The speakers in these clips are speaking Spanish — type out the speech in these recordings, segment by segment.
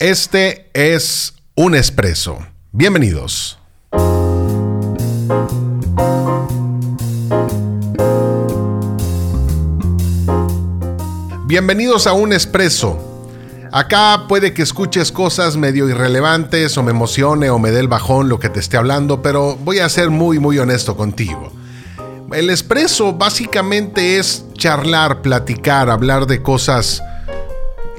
Este es un expreso. Bienvenidos. Bienvenidos a un expreso. Acá puede que escuches cosas medio irrelevantes o me emocione o me dé el bajón lo que te esté hablando, pero voy a ser muy muy honesto contigo. El expreso básicamente es charlar, platicar, hablar de cosas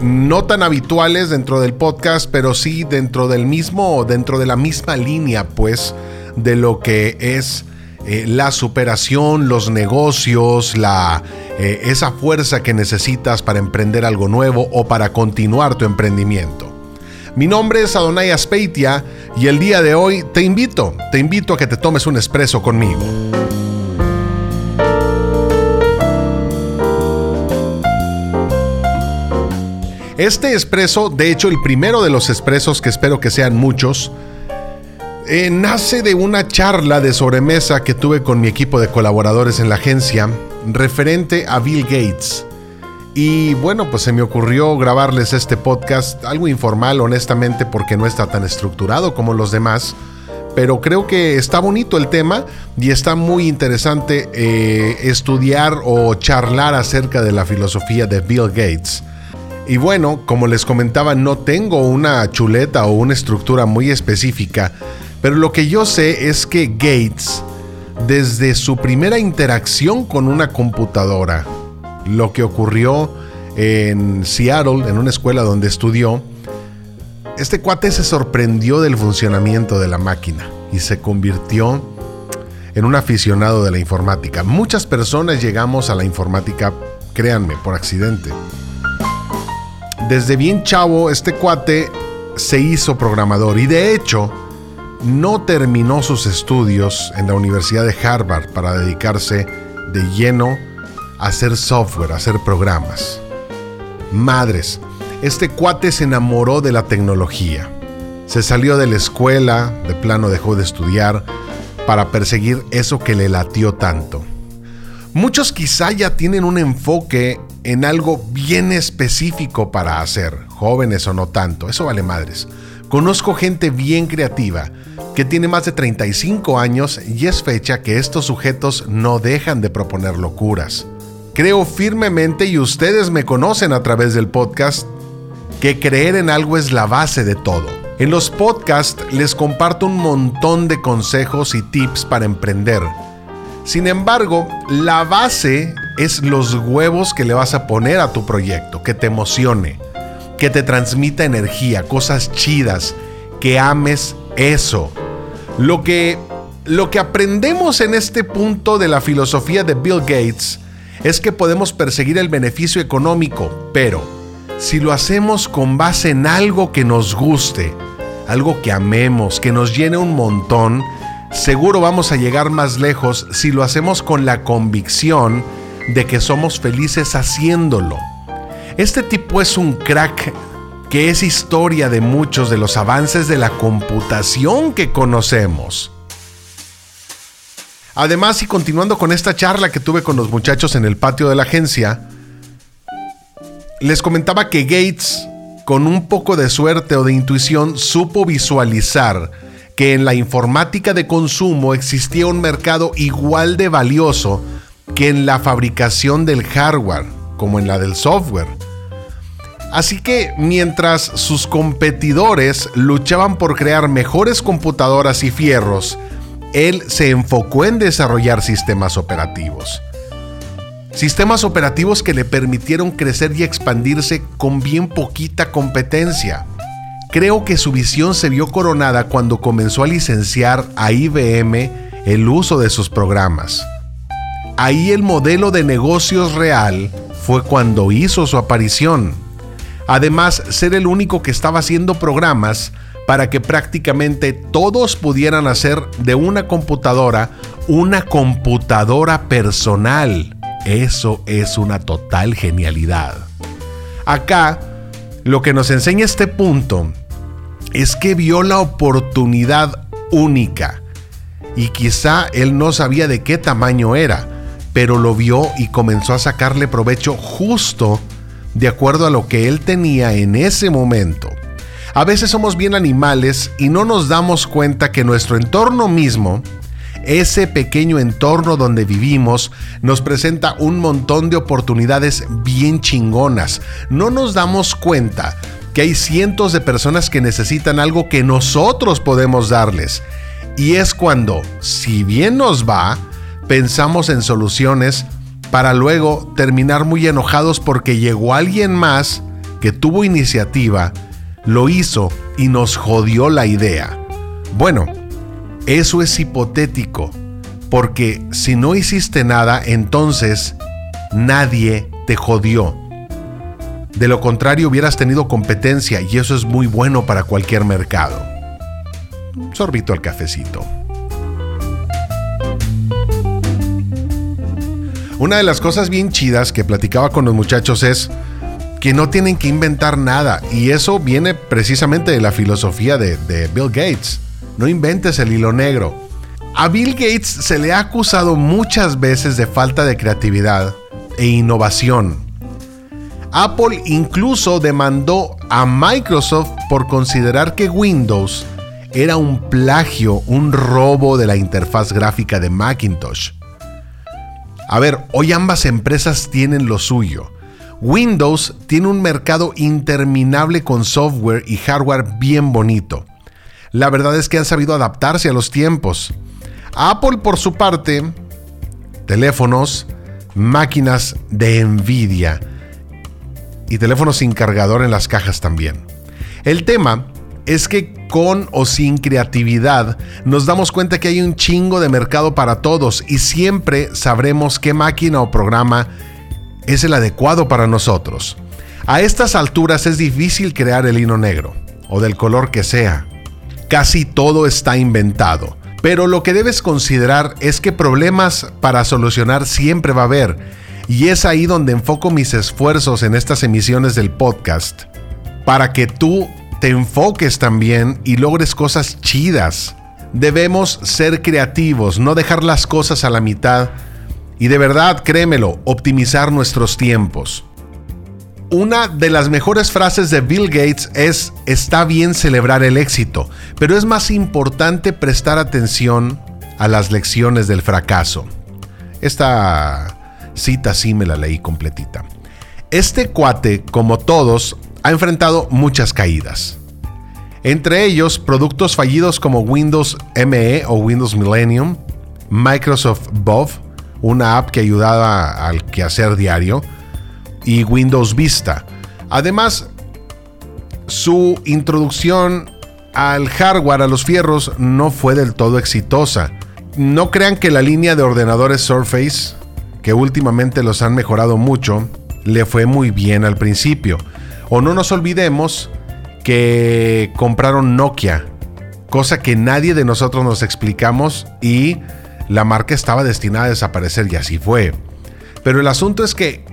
no tan habituales dentro del podcast, pero sí dentro del mismo, dentro de la misma línea, pues, de lo que es eh, la superación, los negocios, la, eh, esa fuerza que necesitas para emprender algo nuevo o para continuar tu emprendimiento. Mi nombre es Adonai Aspeitia y el día de hoy te invito, te invito a que te tomes un expreso conmigo. Este expreso, de hecho el primero de los expresos que espero que sean muchos, eh, nace de una charla de sobremesa que tuve con mi equipo de colaboradores en la agencia referente a Bill Gates. Y bueno, pues se me ocurrió grabarles este podcast, algo informal honestamente porque no está tan estructurado como los demás, pero creo que está bonito el tema y está muy interesante eh, estudiar o charlar acerca de la filosofía de Bill Gates. Y bueno, como les comentaba, no tengo una chuleta o una estructura muy específica, pero lo que yo sé es que Gates, desde su primera interacción con una computadora, lo que ocurrió en Seattle, en una escuela donde estudió, este cuate se sorprendió del funcionamiento de la máquina y se convirtió en un aficionado de la informática. Muchas personas llegamos a la informática, créanme, por accidente desde bien chavo, este cuate se hizo programador y de hecho no terminó sus estudios en la Universidad de Harvard para dedicarse de lleno a hacer software, a hacer programas. Madres, este cuate se enamoró de la tecnología. Se salió de la escuela, de plano dejó de estudiar para perseguir eso que le latió tanto. Muchos quizá ya tienen un enfoque en algo bien específico para hacer, jóvenes o no tanto, eso vale madres. Conozco gente bien creativa que tiene más de 35 años y es fecha que estos sujetos no dejan de proponer locuras. Creo firmemente, y ustedes me conocen a través del podcast, que creer en algo es la base de todo. En los podcasts les comparto un montón de consejos y tips para emprender. Sin embargo, la base es los huevos que le vas a poner a tu proyecto, que te emocione, que te transmita energía, cosas chidas, que ames eso. Lo que, lo que aprendemos en este punto de la filosofía de Bill Gates es que podemos perseguir el beneficio económico, pero si lo hacemos con base en algo que nos guste, algo que amemos, que nos llene un montón, seguro vamos a llegar más lejos si lo hacemos con la convicción de que somos felices haciéndolo. Este tipo es un crack que es historia de muchos de los avances de la computación que conocemos. Además, y continuando con esta charla que tuve con los muchachos en el patio de la agencia, les comentaba que Gates, con un poco de suerte o de intuición, supo visualizar que en la informática de consumo existía un mercado igual de valioso que en la fabricación del hardware, como en la del software. Así que mientras sus competidores luchaban por crear mejores computadoras y fierros, él se enfocó en desarrollar sistemas operativos. Sistemas operativos que le permitieron crecer y expandirse con bien poquita competencia. Creo que su visión se vio coronada cuando comenzó a licenciar a IBM el uso de sus programas. Ahí el modelo de negocios real fue cuando hizo su aparición. Además, ser el único que estaba haciendo programas para que prácticamente todos pudieran hacer de una computadora una computadora personal. Eso es una total genialidad. Acá, lo que nos enseña este punto es que vio la oportunidad única y quizá él no sabía de qué tamaño era, pero lo vio y comenzó a sacarle provecho justo de acuerdo a lo que él tenía en ese momento. A veces somos bien animales y no nos damos cuenta que nuestro entorno mismo, ese pequeño entorno donde vivimos, nos presenta un montón de oportunidades bien chingonas. No nos damos cuenta que hay cientos de personas que necesitan algo que nosotros podemos darles. Y es cuando, si bien nos va, pensamos en soluciones para luego terminar muy enojados porque llegó alguien más que tuvo iniciativa, lo hizo y nos jodió la idea. Bueno, eso es hipotético, porque si no hiciste nada, entonces nadie te jodió. De lo contrario, hubieras tenido competencia y eso es muy bueno para cualquier mercado. sorbito al cafecito. Una de las cosas bien chidas que platicaba con los muchachos es que no tienen que inventar nada y eso viene precisamente de la filosofía de, Bill Gates. No inventes el hilo negro. A Bill Gates se le ha acusado muchas veces de falta de creatividad e innovación. Apple incluso demandó a Microsoft por considerar que Windows era un plagio, un robo de la interfaz gráfica de Macintosh. A ver, hoy ambas empresas tienen lo suyo. Windows tiene un mercado interminable con software y hardware bien bonito. La verdad es que han sabido adaptarse a los tiempos. Apple, por su parte, teléfonos, máquinas de Nvidia y teléfonos sin cargador en las cajas también. El tema es que con o sin creatividad nos damos cuenta que hay un chingo de mercado para todos y siempre sabremos qué máquina o programa es el adecuado para nosotros. A estas alturas es difícil crear el hino negro, o del color que sea. Casi todo está inventado. Pero lo que debes considerar es que problemas para solucionar siempre va a haber. Y es ahí donde enfoco mis esfuerzos en estas emisiones del podcast. Para que tú te enfoques también y logres cosas chidas. Debemos ser creativos, no dejar las cosas a la mitad y de verdad, créemelo, optimizar nuestros tiempos. Una de las mejores frases de Bill Gates es, está bien celebrar el éxito, pero es más importante prestar atención a las lecciones del fracaso. Esta cita sí me la leí completita. Este cuate, como todos, ha enfrentado muchas caídas. Entre ellos, productos fallidos como Windows ME o Windows Millennium, Microsoft Bov, una app que ayudaba al quehacer diario, y Windows Vista. Además, su introducción al hardware, a los fierros, no fue del todo exitosa. No crean que la línea de ordenadores Surface, que últimamente los han mejorado mucho, le fue muy bien al principio. O no nos olvidemos que compraron Nokia, cosa que nadie de nosotros nos explicamos y la marca estaba destinada a desaparecer y así fue. Pero el asunto es que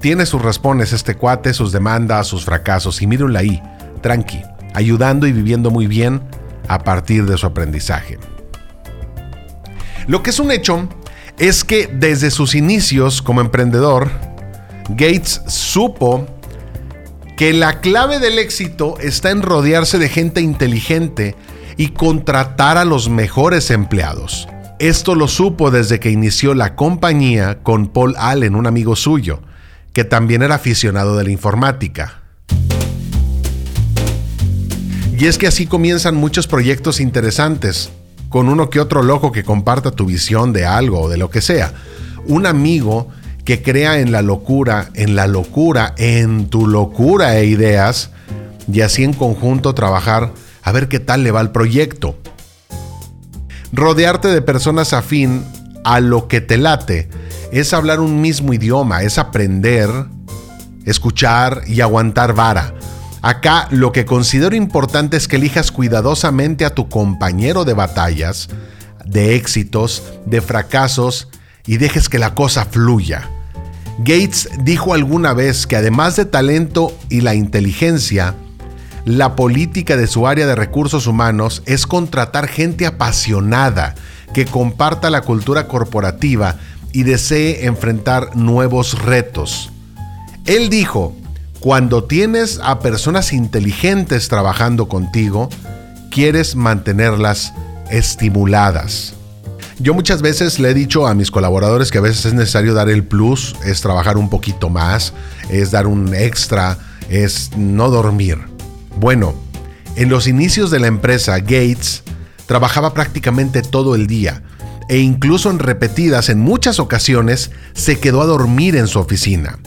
tiene sus respones este cuate, sus demandas, sus fracasos y mírenla ahí, tranqui, ayudando y viviendo muy bien a partir de su aprendizaje. Lo que es un hecho es que desde sus inicios como emprendedor, Gates supo que la clave del éxito está en rodearse de gente inteligente y contratar a los mejores empleados. Esto lo supo desde que inició la compañía con Paul Allen, un amigo suyo, que también era aficionado de la informática. Y es que así comienzan muchos proyectos interesantes, con uno que otro loco que comparta tu visión de algo o de lo que sea. Un amigo que crea en la locura, en la locura, en tu locura e ideas, y así en conjunto trabajar a ver qué tal le va el proyecto. Rodearte de personas afín a lo que te late es hablar un mismo idioma, es aprender, escuchar y aguantar vara. Acá lo que considero importante es que elijas cuidadosamente a tu compañero de batallas, de éxitos, de fracasos y dejes que la cosa fluya. Gates dijo alguna vez que además de talento y la inteligencia, la política de su área de recursos humanos es contratar gente apasionada que comparta la cultura corporativa y desee enfrentar nuevos retos. Él dijo, Cuando tienes a personas inteligentes trabajando contigo, quieres mantenerlas estimuladas. Yo muchas veces le he dicho a mis colaboradores que a veces es necesario dar el plus, es trabajar un poquito más, es dar un extra, es no dormir. Bueno, en los inicios de la empresa, Gates trabajaba prácticamente todo el día e incluso en repetidas, en muchas ocasiones, se quedó a dormir en su oficina.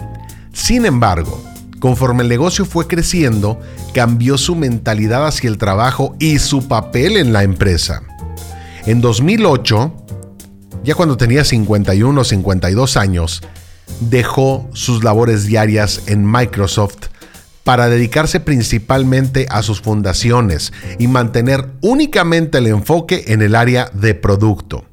Sin embargo, conforme el negocio fue creciendo, cambió su mentalidad hacia el trabajo y su papel en la empresa. En 2008, ya cuando tenía 51 o 52 años, dejó sus labores diarias en Microsoft para dedicarse principalmente a sus fundaciones y mantener únicamente el enfoque en el área de producto.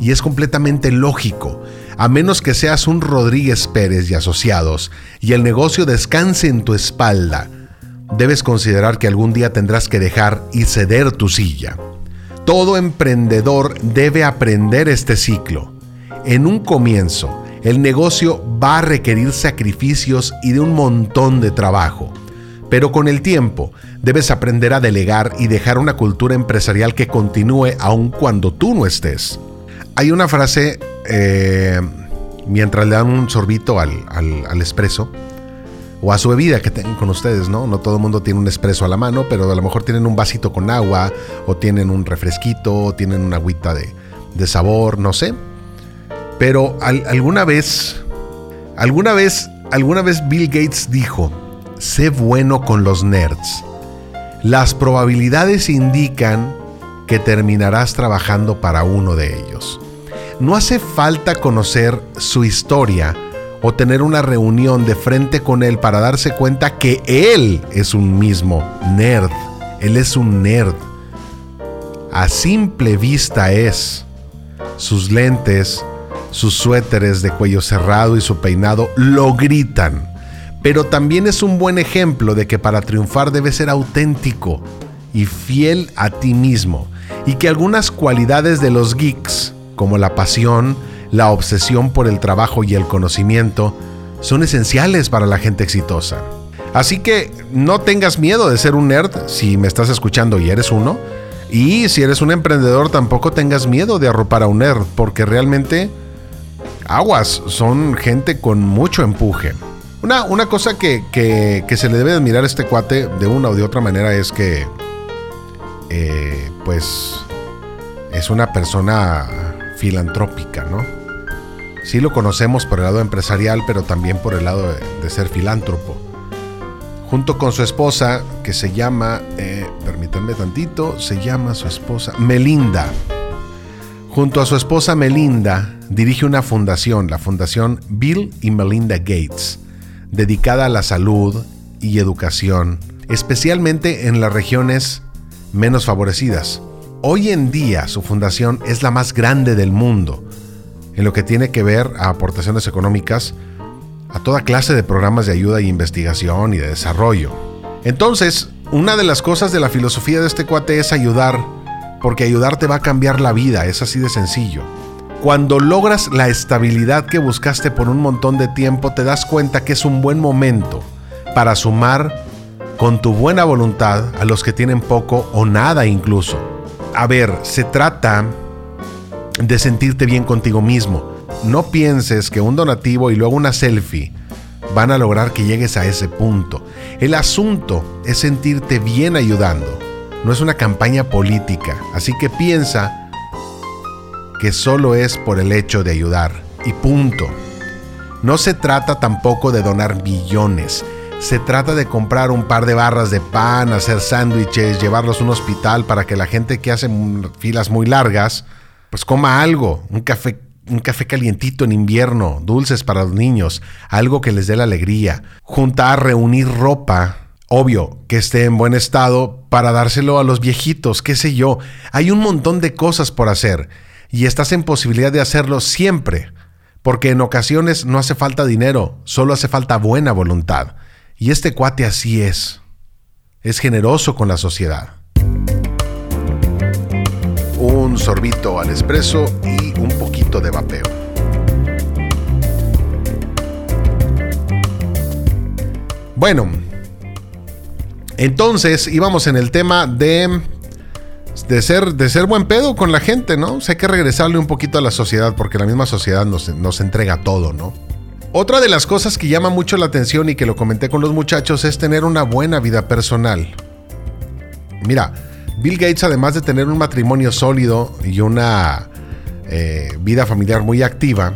Y es completamente lógico, a menos que seas un Rodríguez Pérez y asociados y el negocio descanse en tu espalda, debes considerar que algún día tendrás que dejar y ceder tu silla. Todo emprendedor debe aprender este ciclo. En un comienzo, el negocio va a requerir sacrificios y de un montón de trabajo. Pero con el tiempo, debes aprender a delegar y dejar una cultura empresarial que continúe aun cuando tú no estés. Hay una frase, eh, mientras le dan un sorbito al, al, al espresso, o a su bebida que tengan con ustedes, ¿no? No todo el mundo tiene un espresso a la mano, pero a lo mejor tienen un vasito con agua, o tienen un refresquito, o tienen una agüita de, de sabor, no sé. Pero alguna vez, alguna vez, alguna vez Bill Gates dijo, sé bueno con los nerds. Las probabilidades indican que terminarás trabajando para uno de ellos. No hace falta conocer su historia o tener una reunión de frente con él para darse cuenta que él es un mismo nerd. Él es un nerd. A simple vista es. Sus lentes, sus suéteres de cuello cerrado y su peinado lo gritan. Pero también es un buen ejemplo de que para triunfar debes ser auténtico y fiel a ti mismo. Y que algunas cualidades de los geeks, como la pasión, la obsesión por el trabajo y el conocimiento son esenciales para la gente exitosa. Así que no tengas miedo de ser un nerd si me estás escuchando y eres uno. Y si eres un emprendedor tampoco tengas miedo de arropar a un nerd porque realmente aguas son gente con mucho empuje. Una, una cosa que, se le debe admirar a este cuate de una o de otra manera es que eh, pues es una persona filantrópica, ¿no? Sí lo conocemos por el lado empresarial, pero también por el lado de, ser filántropo. Junto con su esposa, que se llama, eh, permítanme tantito, se llama su esposa Melinda. Junto a su esposa Melinda, dirige una fundación, la Fundación Bill y Melinda Gates, dedicada a la salud y educación, especialmente en las regiones menos favorecidas. Hoy en día su fundación es la más grande del mundo, en lo que tiene que ver a aportaciones económicas a toda clase de programas de ayuda y investigación y de desarrollo. Entonces, una de las cosas de la filosofía de este cuate es ayudar, porque ayudar te va a cambiar la vida, es así de sencillo. Cuando logras la estabilidad que buscaste por un montón de tiempo, te das cuenta que es un buen momento para sumar con tu buena voluntad a los que tienen poco o nada incluso. A ver, se trata de sentirte bien contigo mismo. No pienses que un donativo y luego una selfie van a lograr que llegues a ese punto. El asunto es sentirte bien ayudando. No es una campaña política, así que piensa que solo es por el hecho de ayudar. Y punto. No se trata tampoco de donar billones. Se trata de comprar un par de barras de pan, hacer sándwiches, llevarlos a un hospital para que la gente que hace filas muy largas pues coma algo, un café, un café calientito en invierno, dulces para los niños, algo que les dé la alegría, juntar, reunir ropa, obvio, que esté en buen estado para dárselo a los viejitos, qué sé yo. Hay un montón de cosas por hacer y estás en posibilidad de hacerlo siempre, porque en ocasiones no hace falta dinero, solo hace falta buena voluntad. Y este cuate así es. Es generoso con la sociedad un sorbito al espresso y un poquito de vapeo. Bueno, entonces íbamos en el tema de, de, ser, de ser buen pedo con la gente, ¿no? O sea, que regresarle un poquito a la sociedad porque la misma sociedad nos, nos entrega todo, ¿no? Otra de las cosas que llama mucho la atención y que lo comenté con los muchachos es tener una buena vida personal. Mira, Bill Gates además de tener un matrimonio sólido y una eh, vida familiar muy activa,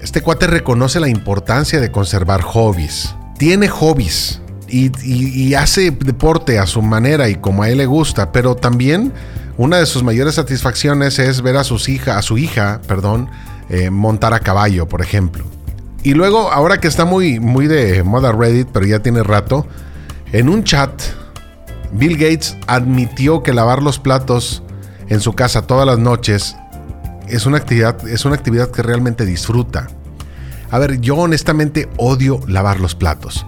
este cuate reconoce la importancia de conservar hobbies. Tiene hobbies y, hace deporte a su manera y como a él le gusta, pero también una de sus mayores satisfacciones es ver a, sus hija, a su hija perdón, eh, montar a caballo, por ejemplo. Y luego, ahora que está muy, muy de moda Reddit, pero ya tiene rato, en un chat, Bill Gates admitió que lavar los platos en su casa todas las noches es una actividad, es una actividad que realmente disfruta. A ver, yo honestamente odio lavar los platos,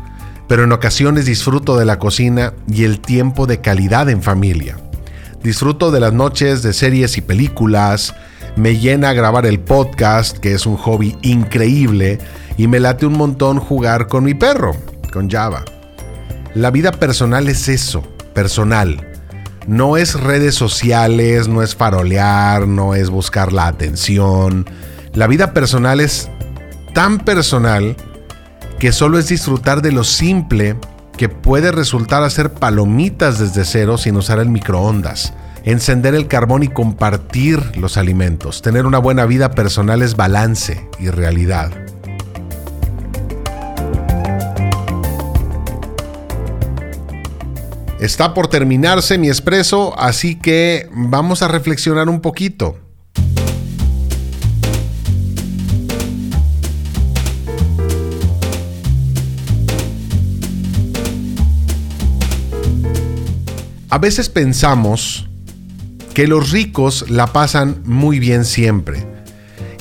pero en ocasiones disfruto de la cocina y el tiempo de calidad en familia. Disfruto de las noches de series y películas, me llena grabar el podcast, que es un hobby increíble, y me late un montón jugar con mi perro, con Java. La vida personal es eso, personal. No es redes sociales, no es farolear, no es buscar la atención. La vida personal es tan personal que solo es disfrutar de lo simple que puede resultar hacer palomitas desde cero sin usar el microondas. Encender el carbón y compartir los alimentos. Tener una buena vida personal es balance y realidad. Está por terminarse mi expreso, así que vamos a reflexionar un poquito. A veces pensamos que los ricos la pasan muy bien siempre.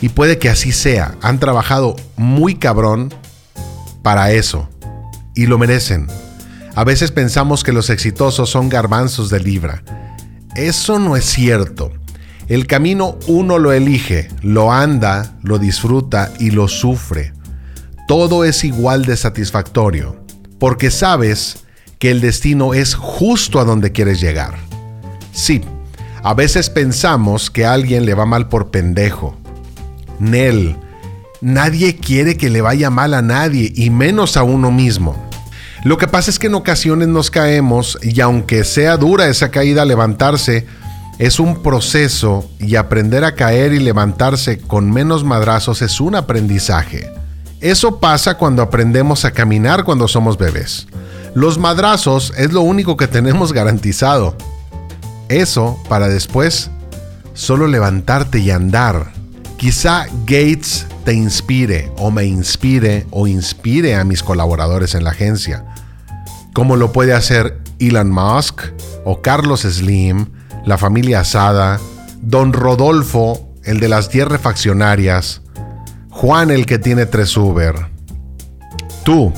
Y puede que así sea. Han trabajado muy cabrón para eso. Y lo merecen. A veces pensamos que los exitosos son garbanzos de libra. Eso no es cierto. El camino uno lo elige, lo anda, lo disfruta y lo sufre. Todo es igual de satisfactorio, porque sabes que el destino es justo a donde quieres llegar. Sí, a veces pensamos que a alguien le va mal por pendejo. Nel, nadie quiere que le vaya mal a nadie, y menos a uno mismo. Lo que pasa es que en ocasiones nos caemos y aunque sea dura esa caída, levantarse es un proceso y aprender a caer y levantarse con menos madrazos es un aprendizaje. Eso pasa cuando aprendemos a caminar cuando somos bebés. Los madrazos es lo único que tenemos garantizado. Eso para después solo levantarte y andar. Quizá Gates te inspire o me inspire o inspire a mis colaboradores en la agencia, como lo puede hacer Elon Musk o Carlos Slim, la familia Asada, Don Rodolfo, el de las 10 refaccionarias, Juan el que tiene tres Uber. Tú,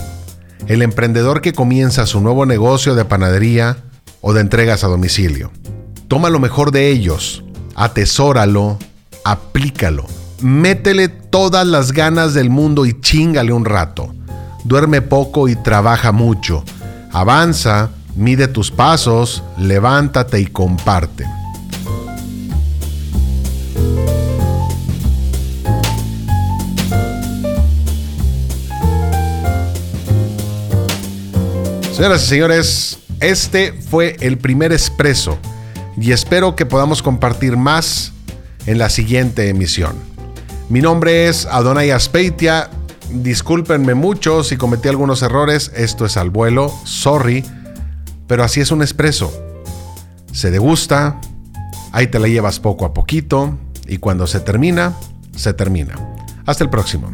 el emprendedor que comienza su nuevo negocio de panadería o de entregas a domicilio. Toma lo mejor de ellos, atesóralo, aplícalo métele todas las ganas del mundo y chingale un rato. Duerme poco y trabaja mucho. Avanza, mide tus pasos, levántate y comparte. Señoras y señores, este fue el primer expreso y espero que podamos compartir más en la siguiente emisión. Mi nombre es Adonai Aspeitia. Discúlpenme mucho si cometí algunos errores. Esto es al vuelo. Sorry. Pero así es un expreso. Se degusta. Ahí te la llevas poco a poquito. Y cuando se termina, se termina. Hasta el próximo.